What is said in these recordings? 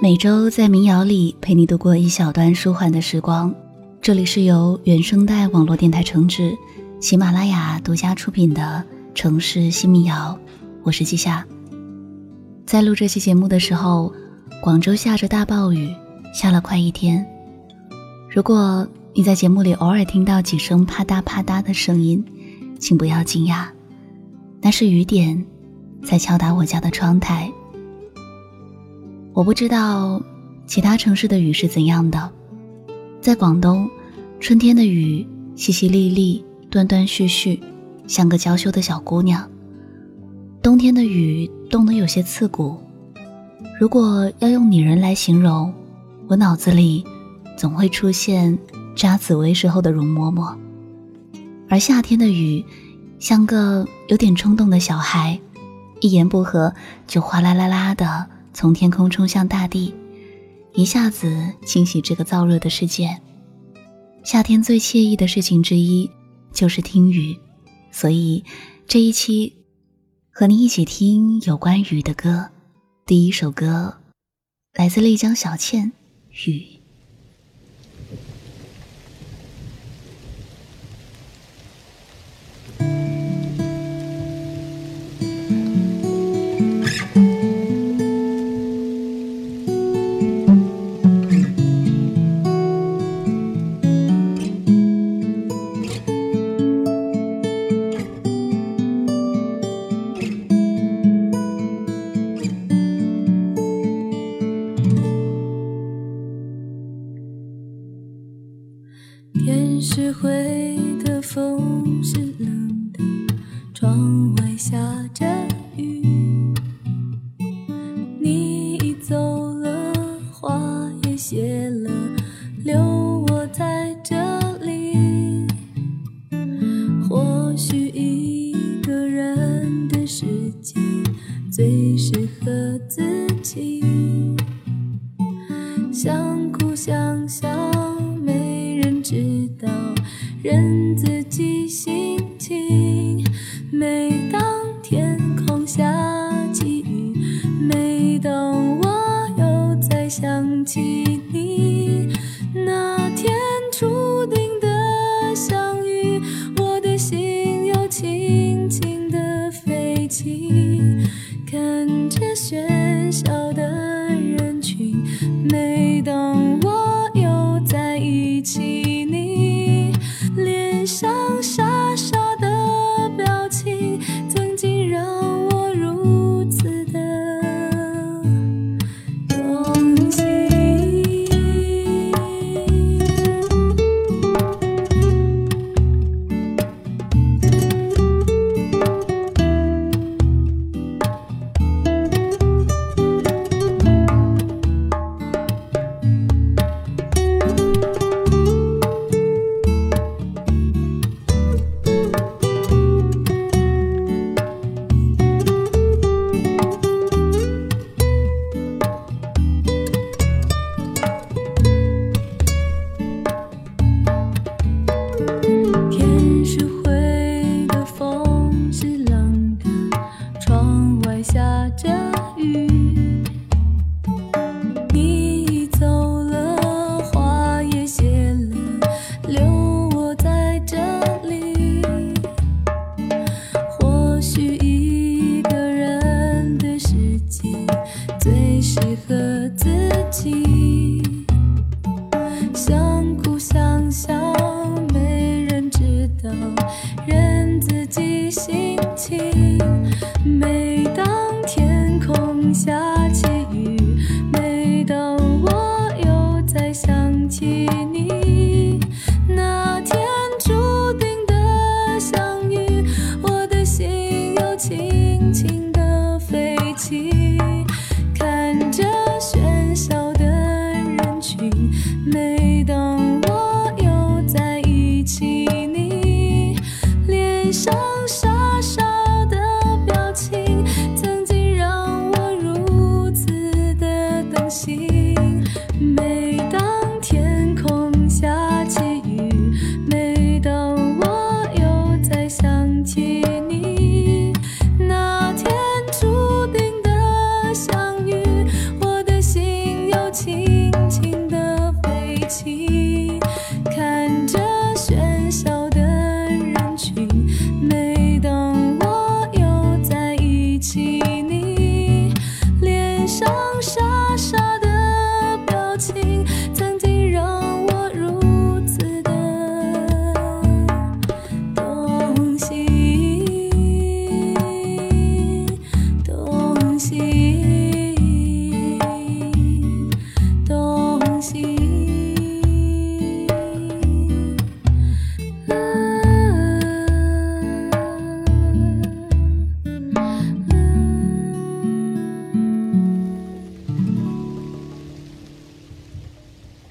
每周在民谣里陪你度过一小段舒缓的时光。这里是由原声带网络电台承制，喜马拉雅独家出品的城市新民谣。我是季夏。在录这期节目的时候，广州下着大暴雨，下了快一天。如果你在节目里偶尔听到几声啪嗒啪嗒的声音，请不要惊讶，那是雨点在敲打我家的窗台。我不知道其他城市的雨是怎样的，在广东，春天的雨淅淅沥沥、断断续续，像个娇羞的小姑娘；冬天的雨冻得有些刺骨。如果要用拟人来形容，我脑子里总会出现扎紫薇时候的容嬷嬷。而夏天的雨，像个有点冲动的小孩，一言不合就哗啦啦啦的。从天空冲向大地，一下子清洗这个燥热的世界。夏天最惬意的事情之一就是听雨，所以这一期和你一起听有关雨的歌。第一首歌来自丽江小倩，《雨》。是了喧情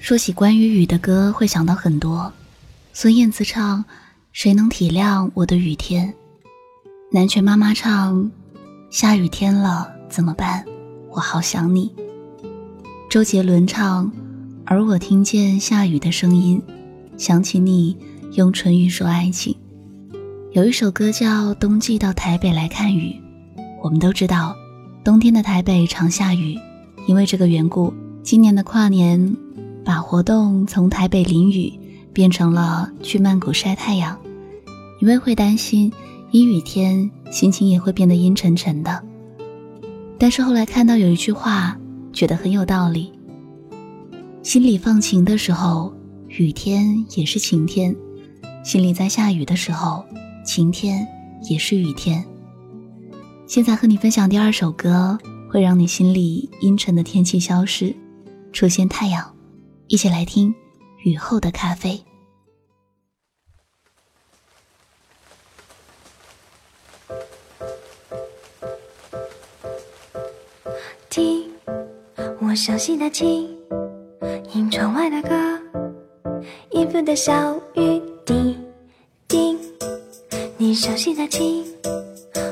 说起关于雨的歌，会想到很多。孙燕姿唱《谁能体谅我的雨天》，南拳妈妈唱《下雨天了怎么办？我好想你》。周杰伦唱《而我听见下雨的声音，想起你用唇语说爱情》。有一首歌叫《冬季到台北来看雨》，我们都知道，冬天的台北常下雨，因为这个缘故，今年的跨年。把活动从台北淋雨变成了去曼谷晒太阳，因为会担心阴雨天心情也会变得阴沉沉的。但是后来看到有一句话，觉得很有道理：心里放晴的时候，雨天也是晴天；心里在下雨的时候，晴天也是雨天。现在和你分享第二首歌，会让你心里阴沉的天气消失，出现太阳。一起来听雨后的咖啡。听，我熟悉的琴，听窗外的歌，音符的小雨滴滴。你熟悉的琴，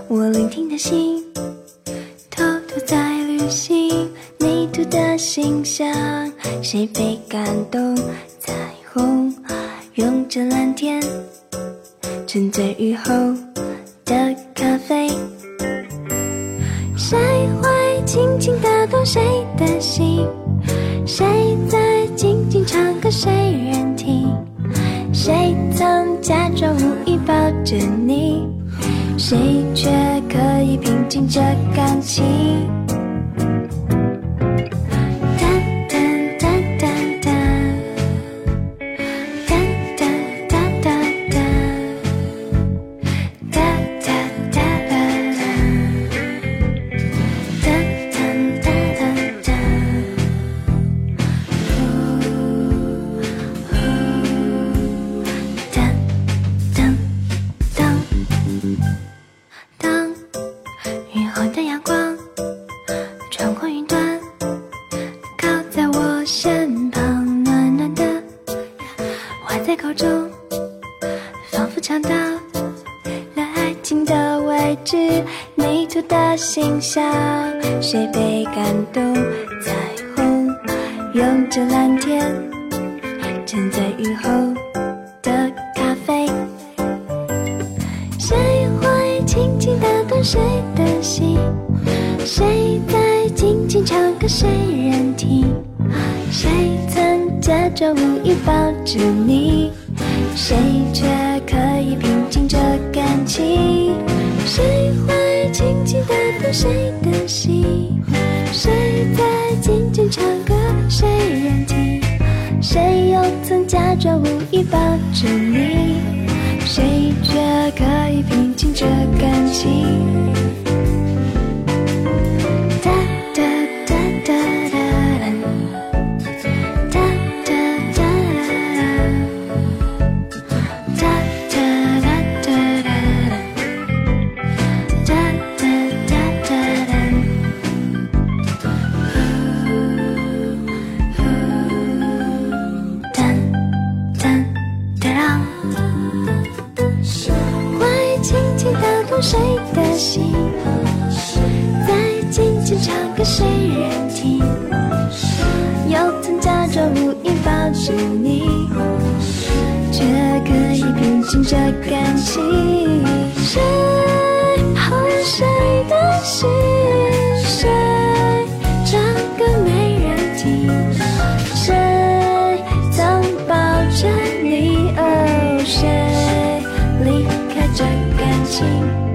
我聆听的心，偷偷在旅行。泥土的形象。谁被谁人听？谁曾假装无意抱着你？谁却可以平静着感情？心上，谁被感动？彩虹拥着蓝天，沉在雨后的咖啡。谁会轻轻打动谁的心？谁在静静唱歌，谁人听？谁曾假装无意抱着你？谁却可以平静着感情？谁会轻轻打动谁的心？谁在静静唱歌，谁人听？谁又曾假装无意抱着你？谁却可以平静这感情？dancing.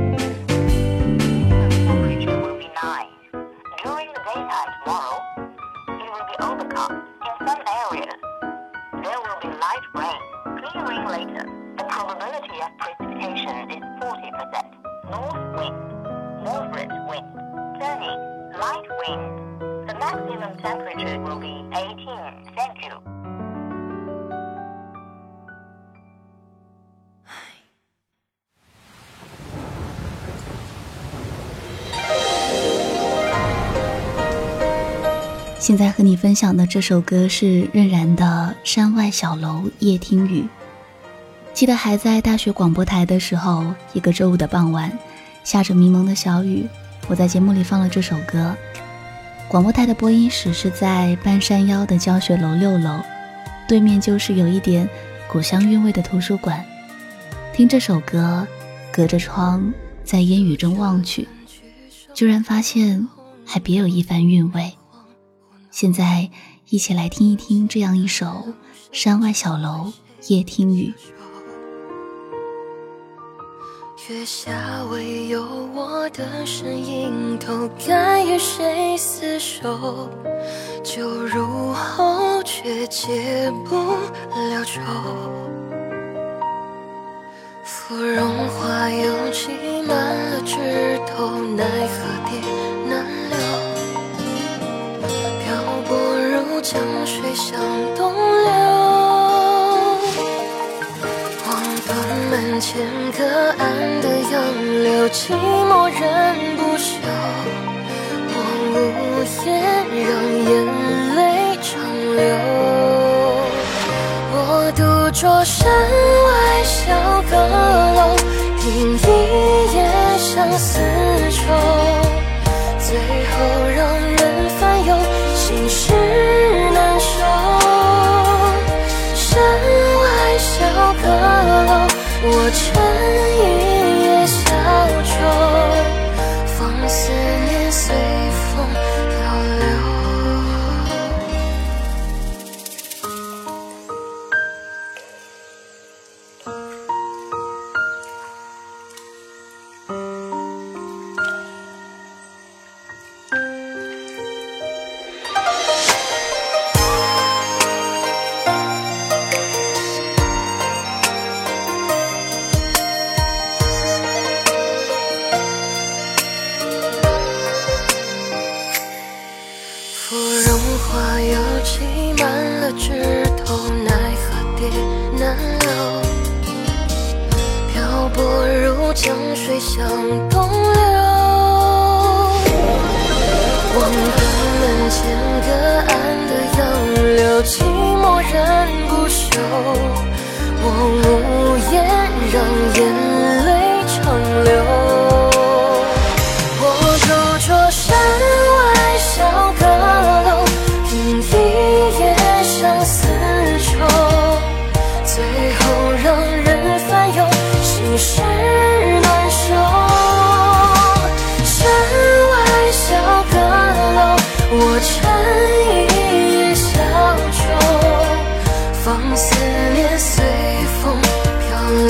现在和你分享的这首歌是任然的《山外小楼夜听雨》。记得还在大学广播台的时候，一个周五的傍晚，下着迷蒙的小雨，我在节目里放了这首歌。广播台的播音室是在半山腰的教学楼六楼，对面就是有一点古香韵味的图书馆。听这首歌，隔着窗在烟雨中望去，居然发现还别有一番韵味。现在，一起来听一听这样一首《山外小楼夜听雨》。月下唯有我的身影，都该与谁厮守？酒入喉，却解不了愁。芙蓉花又挤满了枝头，奈何蝶。江水向东流，望断门前隔岸的杨柳，寂寞人不休。我无言，让眼泪长流。我独坐山外小阁楼，听一夜相思愁，关门前，隔岸的杨柳，寂寞人不休。我无言，让眼。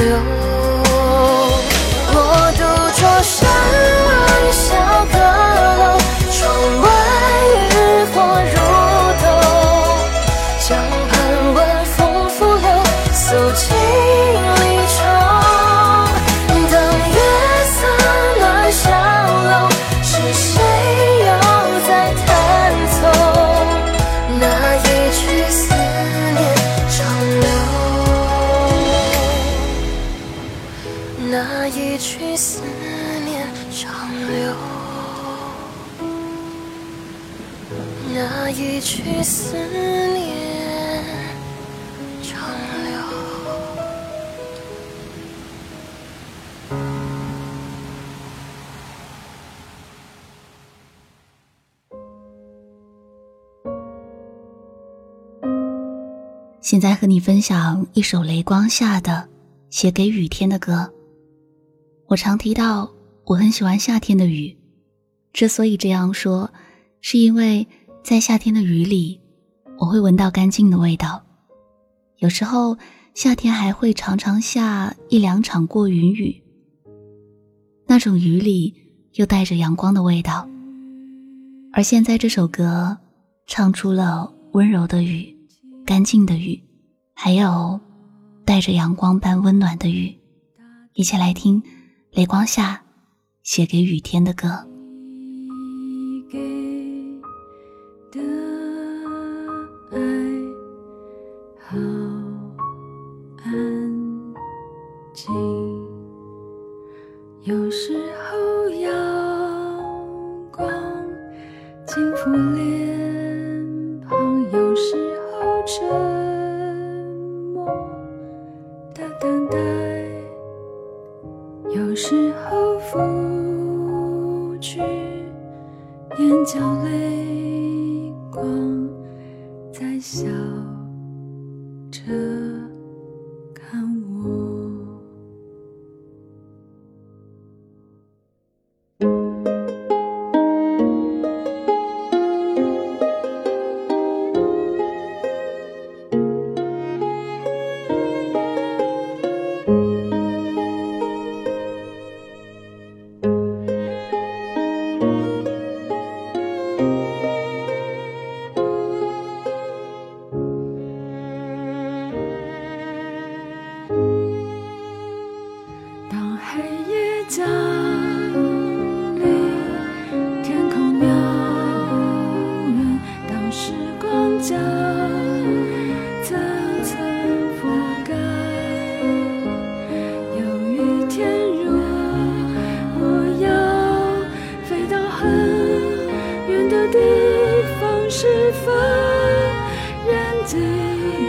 you 那一句思念长留现在和你分享一首雷光下的写给雨天的歌。我常提到我很喜欢夏天的雨，之所以这样说，是因为在夏天的雨里，我会闻到干净的味道。有时候夏天还会常常下一两场过云雨，那种雨里又带着阳光的味道。而现在这首歌唱出了温柔的雨、干净的雨，还有带着阳光般温暖的雨。一起来听雷光下写给雨天的歌。沉默的等待，有时候拂去眼角泪。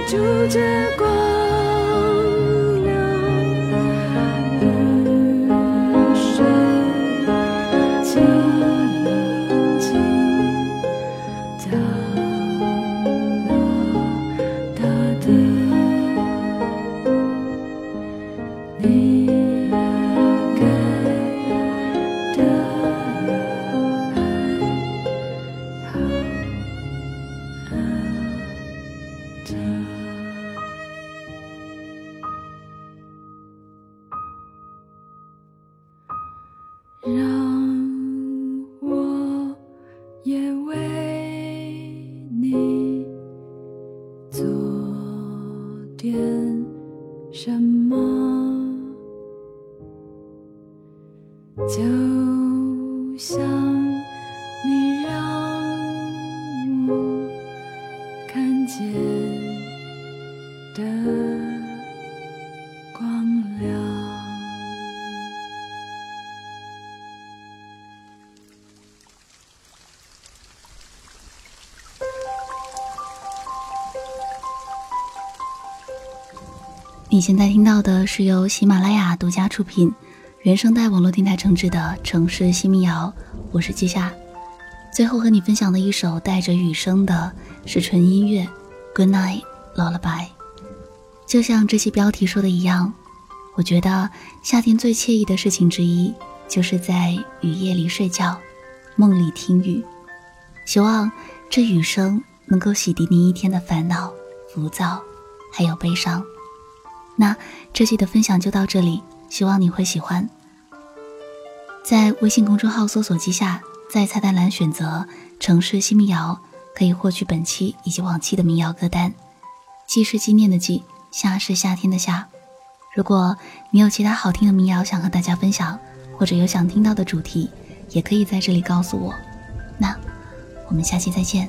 住着光。No. 你现在听到的是由喜马拉雅独家出品、原声带网络电台承制的《城市新民谣》，我是季夏。最后和你分享的一首带着雨声的是纯音乐《Good Night Lullaby》。就像这期标题说的一样，我觉得夏天最惬意的事情之一，就是在雨夜里睡觉，梦里听雨。希望这雨声能够洗涤你一天的烦恼、浮躁，还有悲伤。那这期的分享就到这里，希望你会喜欢。在微信公众号搜索“记下”，在菜单栏选择“城市新民谣”，可以获取本期以及往期的民谣歌单。记是纪念的记，夏是夏天的夏。如果你有其他好听的民谣想和大家分享，或者有想听到的主题，也可以在这里告诉我。那我们下期再见。